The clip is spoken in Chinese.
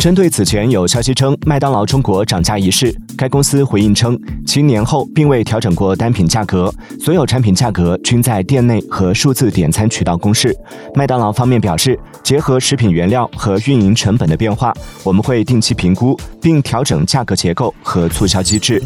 针对此前有消息称麦当劳中国涨价一事该公司回应称其年后并未调整过单品价格所有产品价格均在店内和数字点餐渠道公示。麦当劳方面表示结合食品原料和运营成本的变化我们会定期评估并调整价格结构和促销机制。